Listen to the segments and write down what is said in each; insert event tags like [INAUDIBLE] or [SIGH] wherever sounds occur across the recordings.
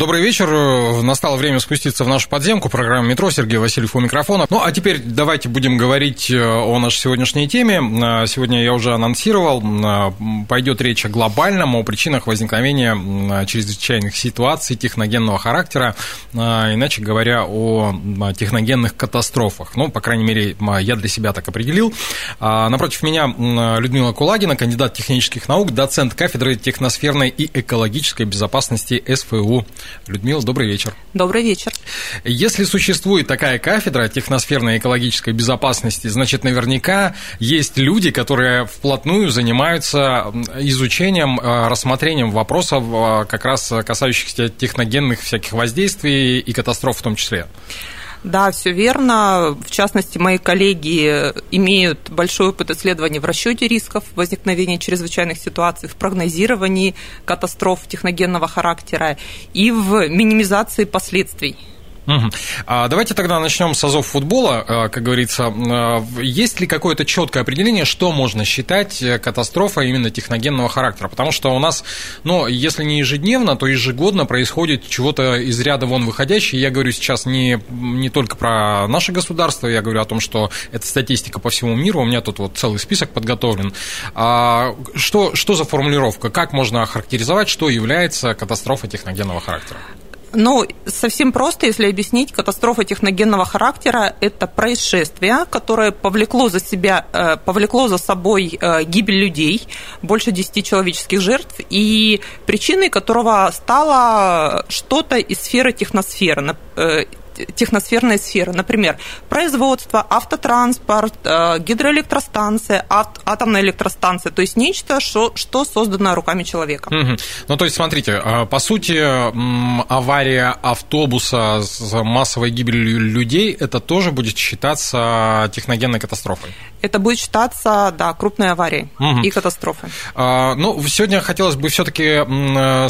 Добрый вечер. Настало время спуститься в нашу подземку. Программа «Метро». Сергей Васильев у микрофона. Ну, а теперь давайте будем говорить э, о нашей сегодняшней теме. Э, сегодня я уже анонсировал. Э, пойдет речь о глобальном, о причинах возникновения чрезвычайных ситуаций техногенного характера. Иначе говоря, о техногенных катастрофах. Ну, по крайней мере, я для себя так определил. Напротив меня Людмила Кулагина, кандидат технических наук, доцент кафедры техносферной и экологической безопасности СФУ Людмила, добрый вечер. Добрый вечер. Если существует такая кафедра техносферной экологической безопасности, значит, наверняка есть люди, которые вплотную занимаются изучением, э, рассмотрением вопросов, э, как раз касающихся техногенных всяких воздействий и катастроф в том числе. Да, все верно. В частности, мои коллеги имеют большой опыт исследований в расчете рисков возникновения чрезвычайных ситуаций, в прогнозировании катастроф техногенного характера и в минимизации последствий Угу. А давайте тогда начнем с азов футбола. А, как говорится, а, есть ли какое-то четкое определение, что можно считать э, катастрофой именно техногенного характера? Потому что у нас, ну, если не ежедневно, то ежегодно происходит чего-то из ряда вон выходящее. Я говорю сейчас не, не только про наше государство, я говорю о том, что это статистика по всему миру. У меня тут вот целый список подготовлен. А что, что за формулировка? Как можно охарактеризовать, что является катастрофой техногенного характера? Ну, совсем просто, если объяснить, катастрофа техногенного характера – это происшествие, которое повлекло за, себя, э, повлекло за собой э, гибель людей, больше 10 человеческих жертв, и причиной которого стало что-то из сферы техносферы, техносферная сфера. Например, производство, автотранспорт, э, гидроэлектростанция, атомная электростанция. То есть нечто, что, что создано руками человека. Угу. Ну, то есть, смотрите, э, по сути, авария автобуса с массовой гибелью людей, это тоже будет считаться техногенной катастрофой? Это будет считаться, да, крупной аварией угу. и катастрофой. А, ну, сегодня хотелось бы все-таки э,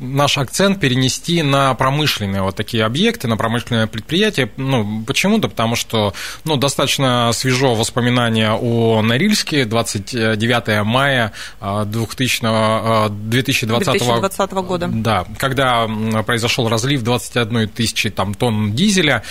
наш акцент перенести на промышленные вот такие объекты, на промышленное предприятие. Ну, почему? Да потому что ну, достаточно свежо воспоминания о Норильске, 29 мая 2000, 2020, 2020 года. Да, когда произошел разлив 21 тысячи там, тонн дизеля.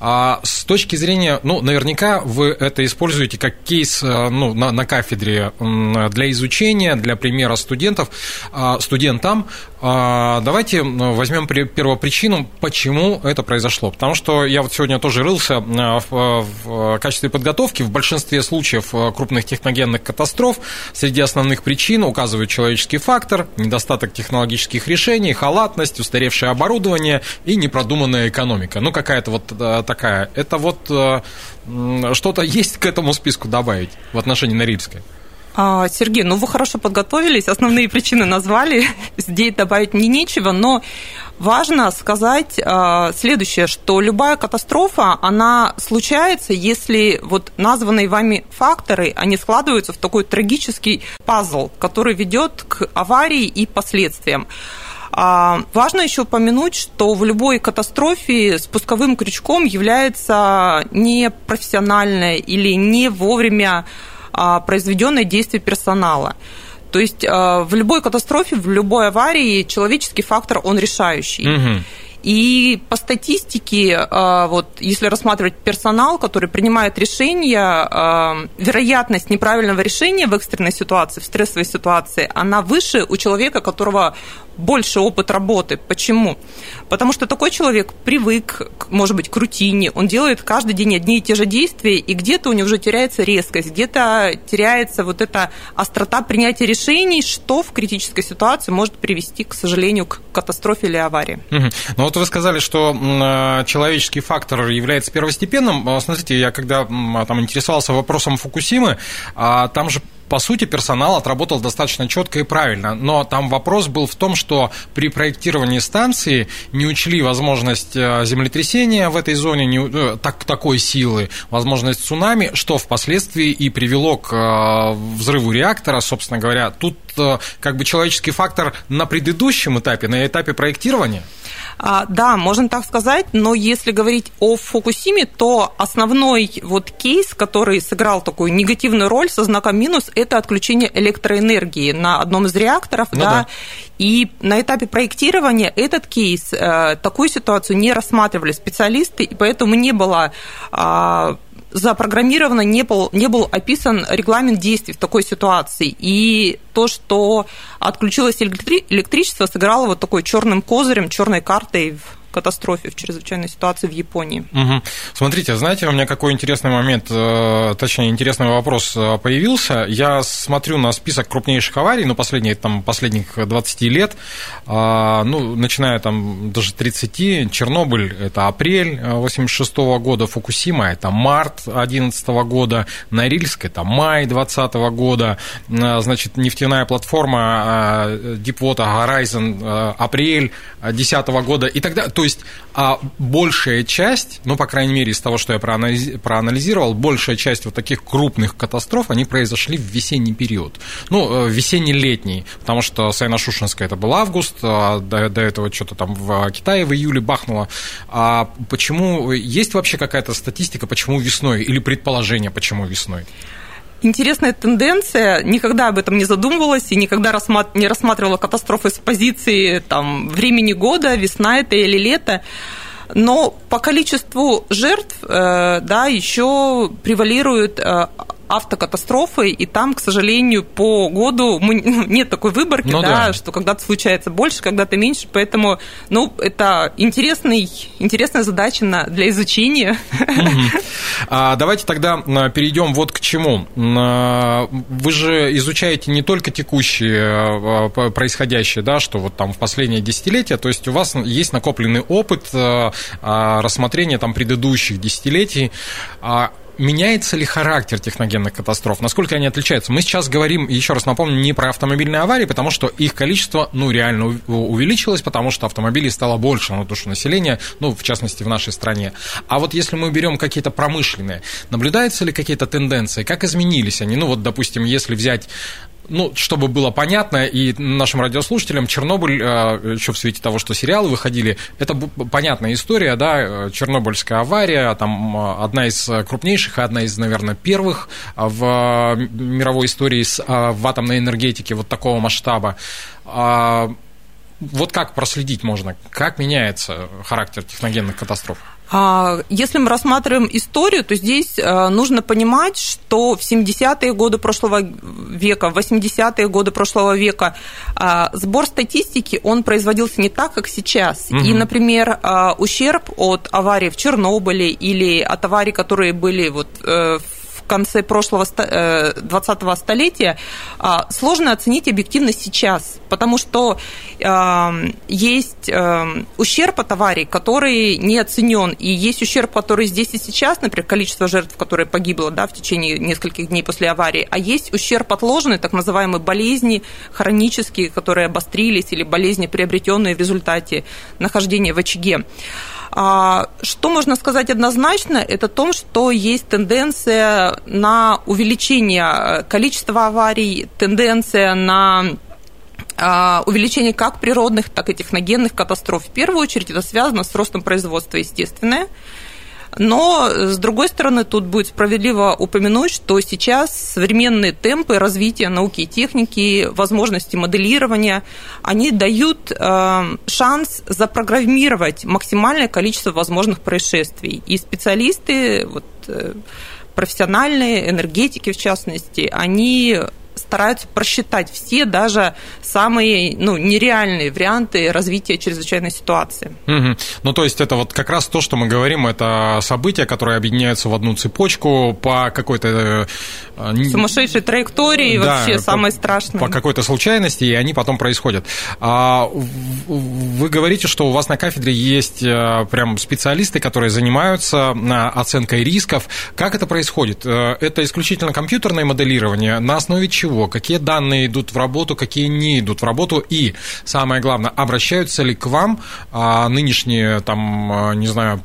А с точки зрения, ну, наверняка вы это используете как кейс э, ну, на, на кафедре для изучения, для примера студентов, а, студентам. А, давайте возьмем первопричину, почему это произошло? Потому что я вот сегодня тоже рылся э, в, в качестве подготовки. В большинстве случаев крупных техногенных катастроф среди основных причин указывают человеческий фактор, недостаток технологических решений, халатность, устаревшее оборудование и непродуманная экономика. Ну, какая-то вот такая. Это вот что-то [LAUGHS] есть к этому списку добавить в отношении Норильска? А, Сергей, ну вы хорошо подготовились, основные причины назвали, [LAUGHS] здесь добавить мне нечего, но важно сказать а, следующее, что любая катастрофа, она случается, если вот названные вами факторы, они складываются в такой трагический пазл, который ведет к аварии и последствиям. А, важно еще упомянуть, что в любой катастрофе спусковым крючком является непрофессиональное или не вовремя произведенное действие персонала. То есть а, в любой катастрофе, в любой аварии человеческий фактор, он решающий. Угу. И по статистике, а, вот, если рассматривать персонал, который принимает решения, вероятность неправильного решения в экстренной ситуации, в стрессовой ситуации, она выше у человека, которого больше опыт работы. Почему? Потому что такой человек привык, может быть, к рутине, он делает каждый день одни и те же действия, и где-то у него уже теряется резкость, где-то теряется вот эта острота принятия решений, что в критической ситуации может привести, к сожалению, к катастрофе или аварии. Угу. Ну вот вы сказали, что человеческий фактор является первостепенным. Смотрите, я когда там интересовался вопросом Фукусимы, а, там же по сути, персонал отработал достаточно четко и правильно. Но там вопрос был в том, что при проектировании станции не учли возможность э, землетрясения в этой зоне, не, э, так, такой силы, возможность цунами, что впоследствии и привело к э, взрыву реактора, собственно говоря. Тут как бы человеческий фактор на предыдущем этапе, на этапе проектирования. А, да, можно так сказать, но если говорить о Фукусиме, то основной вот кейс, который сыграл такую негативную роль со знаком минус, это отключение электроэнергии на одном из реакторов, ну, да, да. И на этапе проектирования этот кейс, э, такую ситуацию не рассматривали специалисты, и поэтому не было а, запрограммировано, не был, не был описан регламент действий в такой ситуации. И то, что отключилось электричество, сыграло вот такой черным козырем, черной картой катастрофе, в чрезвычайной ситуации в Японии. Угу. Смотрите, знаете, у меня какой интересный момент, э, точнее, интересный вопрос э, появился. Я смотрю на список крупнейших аварий, ну, последние, там, последних 20 лет, а, ну, начиная там даже 30, Чернобыль – это апрель 86 -го года, Фукусима – это март 11 года, Норильск – это май 20 года, э, значит, нефтяная платформа Deepwater Horizon – апрель 10 года и далее. То есть а большая часть, ну, по крайней мере, из того, что я проанализировал, большая часть вот таких крупных катастроф, они произошли в весенний период. Ну, э, весенне-летний, потому что Сайно-Шушенская это был август, а до, до этого что-то там в Китае в июле бахнуло. А почему, есть вообще какая-то статистика, почему весной, или предположение, почему весной? Интересная тенденция, никогда об этом не задумывалась и никогда не рассматривала катастрофы с позиции там, времени года, весна это или лето. Но по количеству жертв э, да, еще превалирует э, автокатастрофы, и там, к сожалению, по году мы, нет такой выборки, ну, да, да. что когда-то случается больше, когда-то меньше, поэтому, ну, это интересный, интересная задача на, для изучения. [LAUGHS] А, давайте тогда а, перейдем вот к чему. А, вы же изучаете не только текущее а, происходящее, да, что вот там в последние десятилетия, то есть у вас есть накопленный опыт рассмотрения там предыдущих десятилетий, меняется ли характер техногенных катастроф? Насколько они отличаются? Мы сейчас говорим, еще раз напомню, не про автомобильные аварии, потому что их количество, ну, реально увеличилось, потому что автомобилей стало больше на душу населения, ну, в частности, в нашей стране. А вот если мы берем какие-то промышленные, наблюдаются ли какие-то тенденции? Как изменились они? Ну, вот, допустим, если взять ну, чтобы было понятно и нашим радиослушателям, Чернобыль, э, еще в свете того, что сериалы выходили, это понятная история, да, э, Чернобыльская авария, там э, одна из крупнейших одна из, наверное, первых в мировой истории в атомной энергетике вот такого масштаба. А, вот как проследить можно, как меняется характер техногенных катастроф? А, если мы рассматриваем историю, то здесь э, нужно понимать, что в 70-е годы прошлого века, в 80-е годы прошлого века а, сбор статистики, он производился не так, как сейчас. Угу. И, например, а, ущерб от аварии в Чернобыле или от аварий, которые были вот э, в конце прошлого 20-го э, столетия, а, сложно оценить объективно сейчас, потому что эм, есть эм, ущерб от аварий, который не оценен, и есть ущерб, который здесь и сейчас, например, количество жертв, которые погибло да, в течение нескольких дней после аварии, а есть ущерб отложенный, так называемые болезни хронические, которые обострились, или болезни, приобретенные в результате нахождения в очаге. А, что можно сказать однозначно, это то, что есть тенденция на увеличение количества аварий, тенденция на а, увеличение как природных, так и техногенных катастроф. В первую очередь это связано с ростом производства, естественное. Но, с другой стороны, тут будет справедливо упомянуть, что сейчас современные темпы развития науки и техники, возможности моделирования, они дают э, шанс запрограммировать максимальное количество возможных происшествий. И специалисты, вот, э, профессиональные, энергетики в частности, они стараются просчитать все, даже самые ну, нереальные варианты развития чрезвычайной ситуации. Угу. Ну, то есть это вот как раз то, что мы говорим, это события, которые объединяются в одну цепочку по какой-то... Э, Сумасшедшей траектории, да, вообще самое страшное. По какой-то случайности, и они потом происходят. А вы говорите, что у вас на кафедре есть э, прям специалисты, которые занимаются э, оценкой рисков. Как это происходит? Это исключительно компьютерное моделирование, на основе чего чего, какие данные идут в работу, какие не идут в работу, и самое главное, обращаются ли к вам а, нынешние, там, а, не знаю,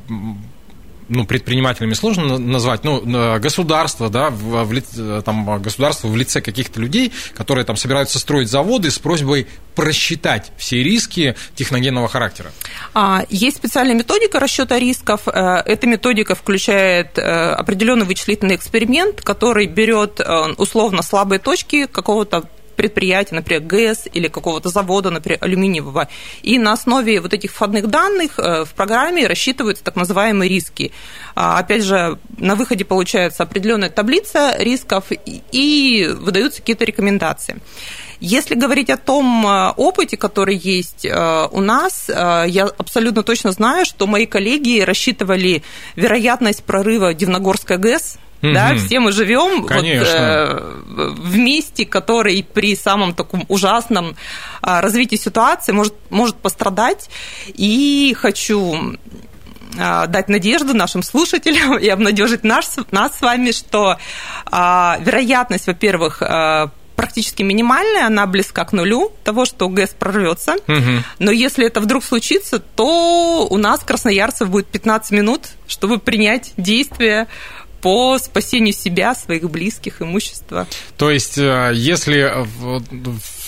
ну, предпринимателями сложно назвать, ну, государство, да, в, в, там, государство в лице каких-то людей, которые там собираются строить заводы с просьбой просчитать все риски техногенного характера? А, есть специальная методика расчета рисков. Э, эта методика включает э, определенный вычислительный эксперимент, который берет э, условно слабые точки какого-то предприятия, например, ГЭС или какого-то завода, например, алюминиевого. И на основе вот этих входных данных э, в программе рассчитываются так называемые риски. А, опять же, на выходе получается определенная таблица рисков и выдаются какие-то рекомендации. Если говорить о том э, опыте, который есть э, у нас, я абсолютно точно знаю, что мои коллеги рассчитывали вероятность прорыва Дивногорской ГЭС Угу. Да, все мы живем вот, э, в месте, который при самом таком ужасном э, развитии ситуации может, может пострадать. И хочу э, дать надежду нашим слушателям [LAUGHS] и обнадежить нас, нас с вами, что э, вероятность, во-первых, э, практически минимальная, она близка к нулю того, что ГЭС прорвется. Угу. Но если это вдруг случится, то у нас, красноярцев, будет 15 минут, чтобы принять действия по спасению себя, своих близких, имущества. То есть, э, если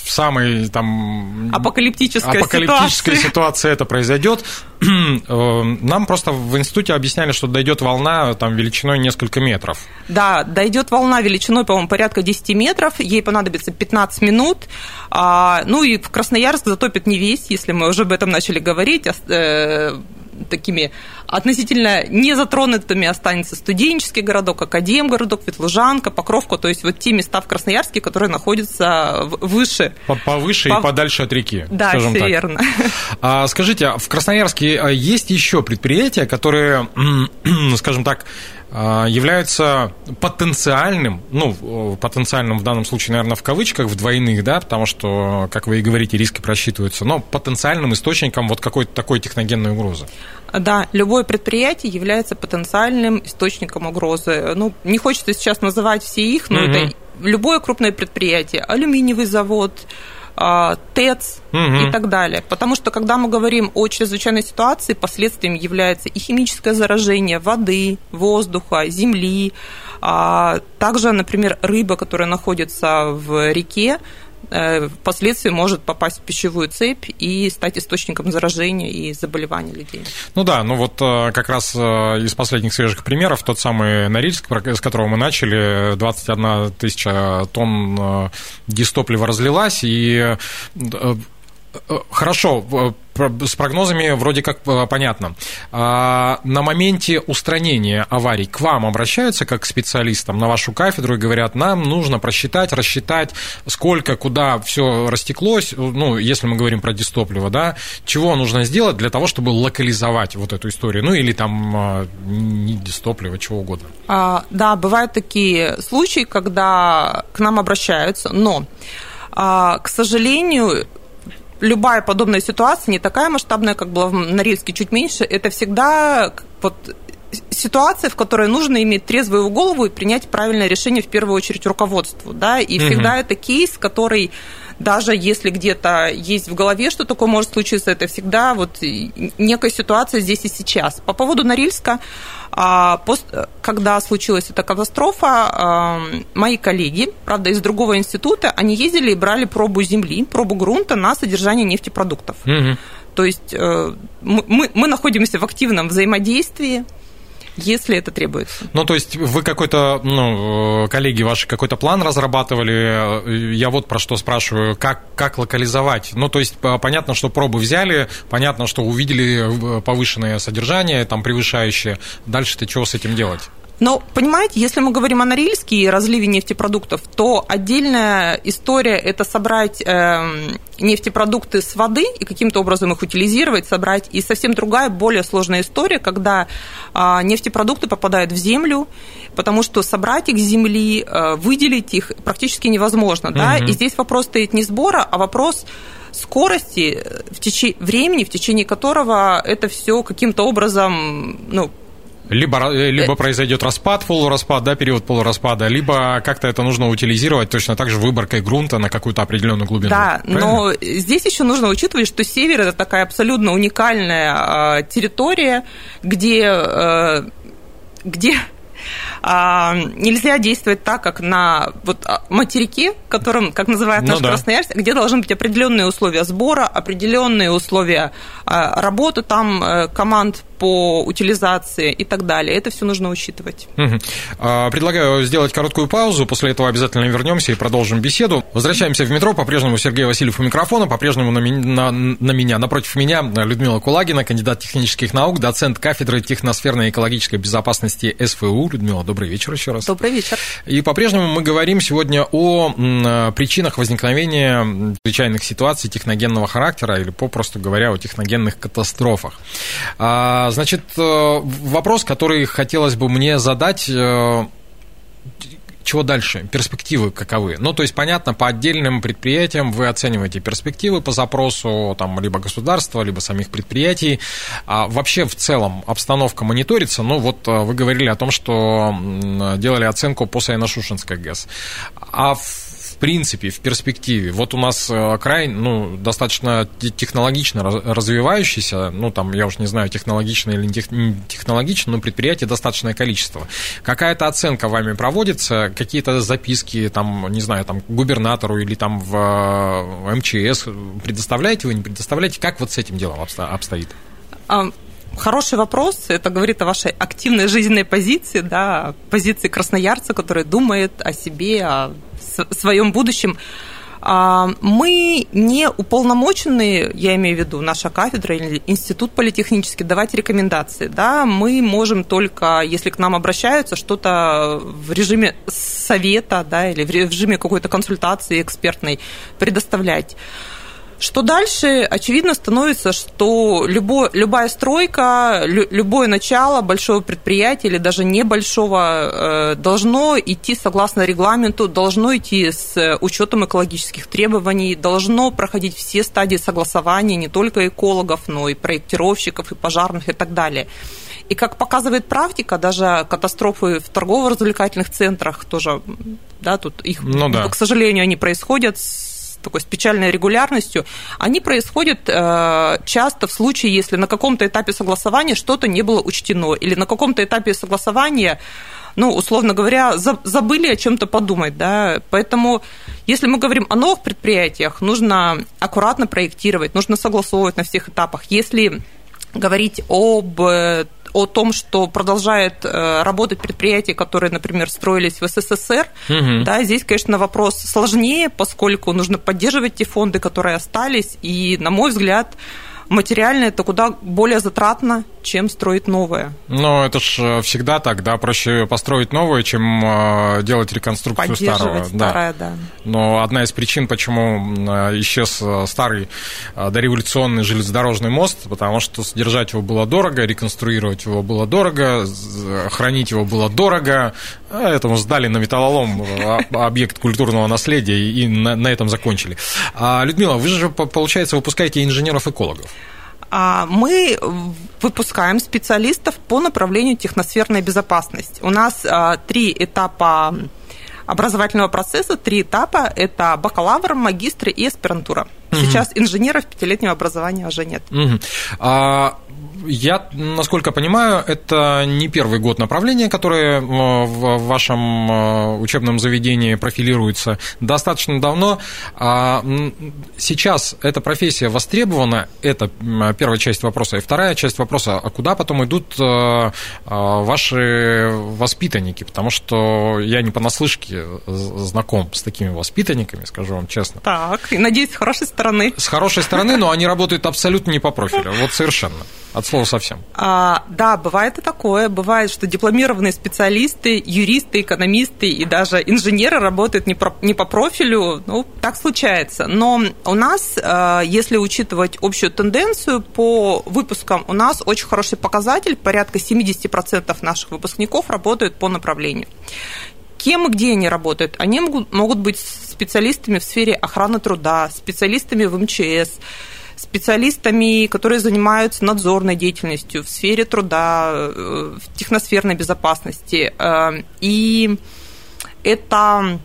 в самой там апокалиптической, апокалиптической ситуации. ситуации это произойдет, [CLEARS THROAT] э, нам просто в институте объясняли, что дойдет волна там величиной несколько метров. Да, дойдет волна величиной, по-моему, порядка 10 метров, ей понадобится 15 минут. А, ну и в Красноярск затопит не весь, если мы уже об этом начали говорить, э, такими относительно незатронутыми останется студенческий городок, Академгородок, Ветлужанка, Покровка, то есть вот те места в Красноярске, которые находятся выше. Повыше По... и подальше от реки. Да, все так. верно. А, скажите, а в Красноярске а, есть еще предприятия, которые, [CLEARS THROAT] скажем так, являются потенциальным, ну, потенциальным в данном случае, наверное, в кавычках, в двойных, да, потому что, как вы и говорите, риски просчитываются, но потенциальным источником вот какой-то такой техногенной угрозы. Да, любое предприятие является потенциальным источником угрозы. Ну, не хочется сейчас называть все их, но угу. это любое крупное предприятие, алюминиевый завод, а, ТЭЦ угу. и так далее. Потому что, когда мы говорим о чрезвычайной ситуации, последствием является и химическое заражение воды, воздуха, земли, а также, например, рыба, которая находится в реке, впоследствии может попасть в пищевую цепь и стать источником заражения и заболеваний людей. Ну да, ну вот э, как раз э, из последних свежих примеров тот самый Норильск, с которого мы начали, 21 тысяча тонн дистоплива разлилась, и Хорошо, с прогнозами вроде как э, понятно. А на моменте устранения аварий к вам обращаются как к специалистам на вашу кафедру и говорят, нам нужно просчитать, рассчитать, сколько, куда все растеклось, ну, если мы говорим про дистопливо, да, чего нужно сделать для того, чтобы локализовать вот эту историю, ну, или там а, не дистопливо, чего угодно. А, да, бывают такие случаи, когда к нам обращаются, но, а, к сожалению, любая подобная ситуация не такая масштабная, как была в Норильске, чуть меньше. Это всегда вот ситуация, в которой нужно иметь трезвую голову и принять правильное решение в первую очередь руководству, да, и угу. всегда это кейс, который даже если где-то есть в голове, что такое может случиться, это всегда вот некая ситуация здесь и сейчас. По поводу Норильска, а, когда случилась эта катастрофа, а, мои коллеги, правда, из другого института, они ездили и брали пробу земли, пробу грунта на содержание нефтепродуктов. Угу. То есть э, мы, мы находимся в активном взаимодействии если это требуется. Ну, то есть вы какой-то, ну, коллеги ваши какой-то план разрабатывали, я вот про что спрашиваю, как, как локализовать? Ну, то есть понятно, что пробы взяли, понятно, что увидели повышенное содержание, там, превышающее, дальше-то чего с этим делать? Но, понимаете, если мы говорим о Норильске и разливе нефтепродуктов, то отдельная история – это собрать э, нефтепродукты с воды и каким-то образом их утилизировать, собрать. И совсем другая, более сложная история, когда э, нефтепродукты попадают в землю, потому что собрать их с земли, э, выделить их практически невозможно. Угу. Да? И здесь вопрос стоит не сбора, а вопрос скорости в течение времени, в течение которого это все каким-то образом ну, Либо, э, либо произойдет распад, полураспад, да, период полураспада, либо как-то это нужно утилизировать точно так же выборкой грунта на какую-то определенную глубину. Да, правильно? но здесь еще нужно учитывать, что север это такая абсолютно уникальная э, территория, где, э, где а, нельзя действовать так, как на вот, а, материке, которым, как называют наш ну, да. Красноярск, где должны быть определенные условия сбора, определенные условия а, работы там э, команд по утилизации и так далее. Это все нужно учитывать. Угу. Предлагаю сделать короткую паузу, после этого обязательно вернемся и продолжим беседу. Возвращаемся в метро, по-прежнему Сергей Васильев у микрофона, по-прежнему на, на, на меня, напротив меня Людмила Кулагина, кандидат технических наук, доцент кафедры техносферной и экологической безопасности СФУ. Людмила, добрый вечер еще раз. Добрый вечер. И по-прежнему мы говорим сегодня о причинах возникновения чрезвычайных ситуаций техногенного характера или, попросту говоря, о техногенных катастрофах. А, Значит, э, вопрос, который хотелось бы мне задать, э, чего дальше? Перспективы каковы? Ну, то есть, понятно, по отдельным предприятиям вы оцениваете перспективы по запросу там, либо государства, либо самих предприятий. А вообще, в целом, обстановка мониторится. Ну, вот э, вы говорили о том, что делали оценку по Саяно-Шушенской ГЭС. А в принципе, в перспективе, вот у нас э, край, ну, достаточно технологично развивающийся, ну, там, я уж не знаю, технологично или не технологично, но предприятий достаточное количество. Какая-то оценка вами проводится, какие-то записки, там, не знаю, там, губернатору или там в э, МЧС предоставляете вы, не предоставляете? Как вот с этим делом обстоит? Хороший вопрос. Это говорит о вашей активной жизненной позиции, да, позиции красноярца, который думает о себе, о своем будущем. А, мы не уполномочены, я имею в виду наша кафедра или институт политехнический, давать рекомендации. Да? Мы можем только, если к нам обращаются, что-то в режиме совета да, или в режиме какой-то консультации экспертной предоставлять. Что дальше? Очевидно становится, что любо, любая стройка, лю, любое начало большого предприятия или даже небольшого э, должно идти согласно регламенту, должно идти с учетом экологических требований, должно проходить все стадии согласования не только экологов, но и проектировщиков, и пожарных и так далее. И как показывает практика, даже катастрофы в торгово-развлекательных центрах тоже, да, тут их, ну, да. к сожалению, они происходят с такой с печальной регулярностью, они происходят э, часто в случае, если на каком-то этапе согласования что-то не было учтено, или на каком-то этапе согласования ну, условно говоря, забыли о чем-то подумать, да, поэтому если мы говорим о новых предприятиях, нужно аккуратно проектировать, нужно согласовывать на всех этапах. Если говорить об о том, что продолжает э, работать предприятия, которые, например, строились в СССР, угу. да, здесь, конечно, вопрос сложнее, поскольку нужно поддерживать те фонды, которые остались, и, на мой взгляд, материально это куда более затратно, чем строить новое. Но это же всегда так, да, проще построить новое, чем э, делать реконструкцию старого. Старое, да. да. Но одна из причин, почему э, исчез э, старый дореволюционный железнодорожный мост, потому что содержать его было дорого, реконструировать его было дорого, хранить его было дорого, этому сдали на металлолом объект культурного наследия и на, на этом закончили. А, Людмила, вы же, получается, выпускаете инженеров-экологов. А, мы выпускаем специалистов по направлению техносферная безопасность. У нас а, три этапа образовательного процесса, три этапа. Это бакалавр, магистр и аспирантура. Сейчас инженеров пятилетнего образования уже нет. Угу. А, я, насколько понимаю, это не первый год направления, которое в вашем э, учебном заведении профилируется достаточно давно. А, сейчас эта профессия востребована, это первая часть вопроса. И вторая часть вопроса, а куда потом идут э, э, ваши воспитанники? Потому что я не понаслышке знаком с такими воспитанниками, скажу вам честно. Так, и надеюсь, с хорошей стороны. С хорошей стороны, но они работают абсолютно не по профилю, вот совершенно. От слова совсем. А, да, бывает и такое. Бывает, что дипломированные специалисты, юристы, экономисты и даже инженеры работают не, про, не по профилю. Ну, так случается. Но у нас, а, если учитывать общую тенденцию по выпускам, у нас очень хороший показатель. Порядка 70% наших выпускников работают по направлению. Кем и где они работают? Они могут, могут быть специалистами в сфере охраны труда, специалистами в МЧС, специалистами, которые занимаются надзорной деятельностью в сфере труда, э, в техносферной безопасности. Э, и это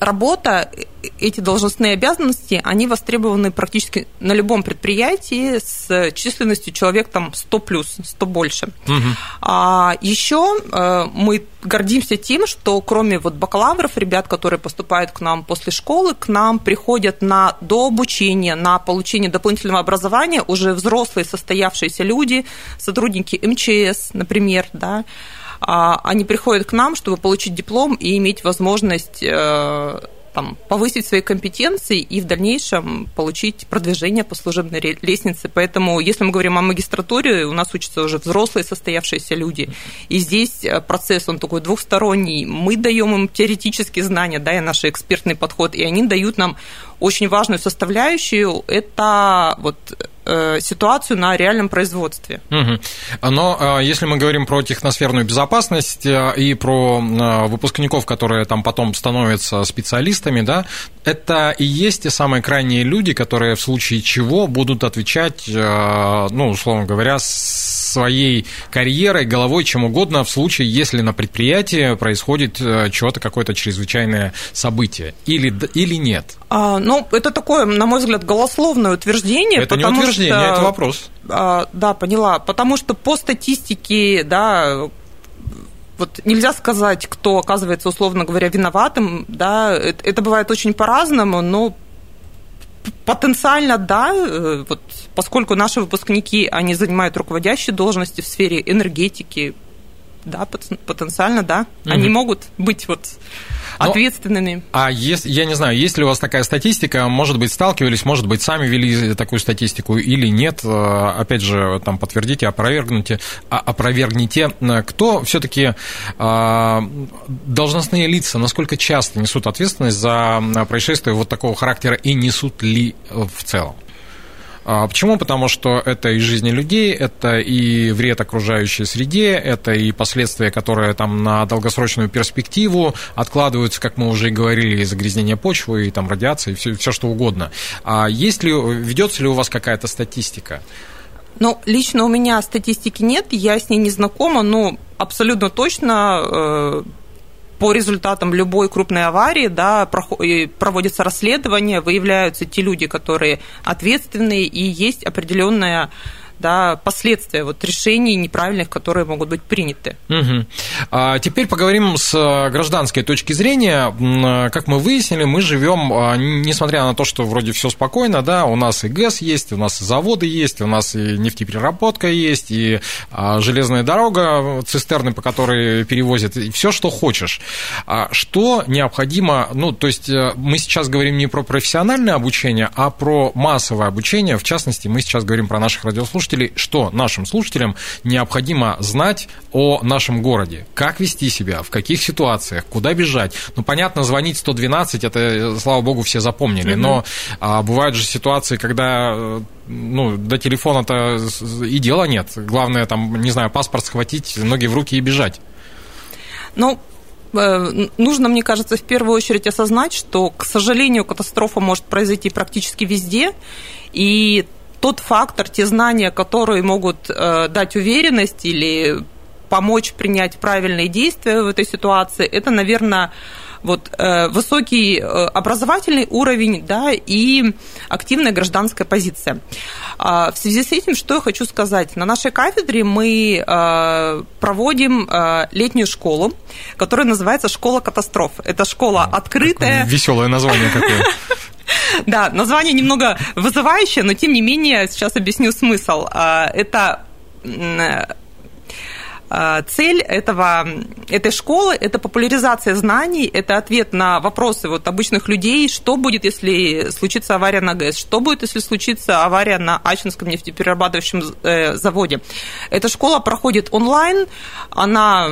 работа, эти должностные обязанности, они востребованы практически на любом предприятии с численностью человек там 100 плюс, 100 больше. Угу. А еще э, мы гордимся тем, что кроме вот бакалавров, ребят, которые поступают к нам после школы, к нам приходят на дообучение, на получение дополнительного образования уже взрослые состоявшиеся люди, сотрудники МЧС, например, да, они приходят к нам, чтобы получить диплом и иметь возможность э, там, повысить свои компетенции и в дальнейшем получить продвижение по служебной лестнице. Поэтому, если мы говорим о магистратуре, у нас учатся уже взрослые состоявшиеся люди. И здесь э, процесс, он такой двухсторонний. Мы даем им теоретические знания, да, и наш экспертный подход, и они дают нам очень важную составляющую – это вот э, ситуацию на реальном производстве. Угу. Но э, если мы говорим про техносферную безопасность э, и про выпускников, которые там потом становятся специалистами, да, это и есть те самые крайние люди, которые в случае чего будут отвечать, ну, условно говоря, своей карьерой, головой, чем угодно в случае, если на предприятии происходит чего-то, какое-то чрезвычайное событие. Или, или нет? А, ну, это такое, на мой взгляд, голословное утверждение. Это не утверждение, что, это вопрос. А, да, поняла. Потому что по статистике, да, вот нельзя сказать, кто оказывается, условно говоря, виноватым, да, это, это бывает очень по-разному, но потенциально, да, вот поскольку наши выпускники, они занимают руководящие должности в сфере энергетики, да, потенциально, да, угу. они могут быть вот ответственными. Но, а если, я не знаю, есть ли у вас такая статистика, может быть, сталкивались, может быть, сами вели такую статистику или нет, э, опять же, там подтвердите, опровергните, а, опровергните, кто все-таки э, должностные лица, насколько часто несут ответственность за происшествия вот такого характера и несут ли в целом? А почему? Потому что это и жизни людей, это и вред окружающей среде, это и последствия, которые там на долгосрочную перспективу откладываются, как мы уже и говорили, и загрязнение почвы, и там радиация, и все, все что угодно. А есть ли, ведется ли у вас какая-то статистика? Ну, лично у меня статистики нет, я с ней не знакома, но абсолютно точно э, по результатам любой крупной аварии да, проводится расследование, выявляются те люди, которые ответственные, и есть определенная да, последствия вот, решений неправильных, которые могут быть приняты. Угу. А теперь поговорим с гражданской точки зрения. Как мы выяснили, мы живем, а, несмотря на то, что вроде все спокойно, да, у нас и ГЭС есть, у нас и заводы есть, у нас и нефтепереработка есть, и а, железная дорога, цистерны, по которой перевозят, и все, что хочешь. А что необходимо, ну, то есть э, мы сейчас говорим не про профессиональное обучение, а про массовое обучение, в частности, мы сейчас говорим про наших радиослушателей, слушателей, что нашим слушателям необходимо знать о нашем городе, как вести себя, в каких ситуациях, куда бежать. Ну, понятно, звонить 112, это, слава богу, все запомнили, но а, бывают же ситуации, когда э, ну, до телефона-то и дела нет. Главное, там, не знаю, паспорт схватить, ноги в руки и бежать. Ну, э, нужно, мне кажется, в первую очередь осознать, что, к сожалению, катастрофа может произойти практически везде, и тот фактор, те знания, которые могут э, дать уверенность или помочь принять правильные действия в этой ситуации, это, наверное, вот э, высокий э, образовательный уровень, да, и активная гражданская позиция. А, в связи с этим, что я хочу сказать? На нашей кафедре мы проводим летнюю школу, которая называется «Школа катастроф». Это школа открытая. Веселое название какое. [LAUGHS] Да, название немного вызывающее, но тем не менее, сейчас объясню смысл. А, это а, цель этого, этой школы – это популяризация знаний, это ответ на вопросы вот обычных людей, что будет, если случится авария на ГЭС, что будет, если случится авария на Ачинском нефтеперерабатывающем э, заводе. Эта школа проходит онлайн, она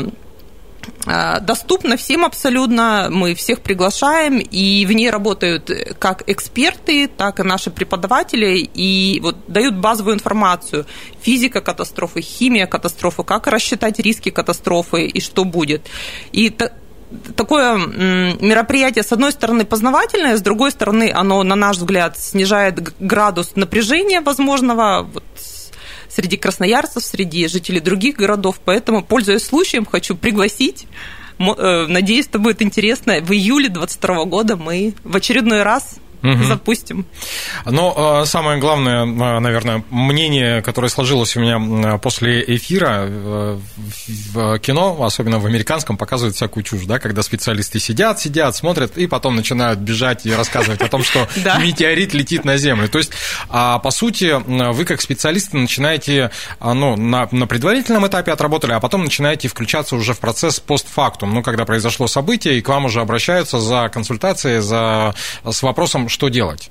доступна всем абсолютно, мы всех приглашаем, и в ней работают как эксперты, так и наши преподаватели, и вот дают базовую информацию. Физика катастрофы, химия катастрофы, как рассчитать риски катастрофы и что будет. И такое мероприятие, с одной стороны, познавательное, с другой стороны, оно, на наш взгляд, снижает градус напряжения возможного вот, среди красноярцев, среди жителей других городов. Поэтому, пользуясь случаем, хочу пригласить э, Надеюсь, это будет интересно. В июле 2022 года мы в очередной раз угу. запустим. Но самое главное, наверное, мнение, которое сложилось у меня после эфира э, в кино, особенно в американском, показывает всякую чушь, да, когда специалисты сидят, сидят, смотрят и потом начинают бежать и рассказывать о том, что [LAUGHS] метеорит летит на Землю. То есть, а, по сути, вы как специалисты начинаете, а, ну, на, на предварительном этапе отработали, а потом начинаете включаться уже в процесс постфактум, ну, когда произошло событие, и к вам уже обращаются за консультацией, за, с вопросом, что делать?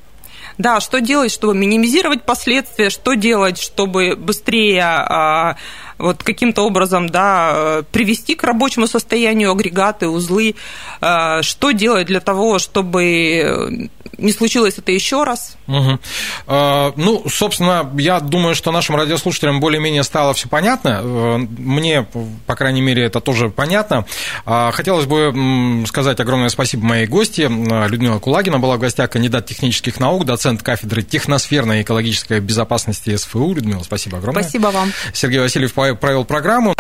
Да, что делать, чтобы минимизировать последствия, что делать, чтобы быстрее а, вот каким-то образом да, привести к рабочему состоянию агрегаты, узлы, а, что делать для того, чтобы не случилось это еще раз. Угу. Ну, собственно, я думаю, что нашим радиослушателям более-менее стало все понятно. Э, мне, по крайней мере, это тоже понятно. Хотелось бы сказать огромное спасибо моей гости. Людмила Кулагина была в гостях, кандидат технических наук, доцент кафедры техносферной и экологической безопасности СФУ. Людмила, спасибо огромное. Спасибо вам. Сергей Васильев провел программу.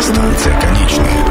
Станция конечная.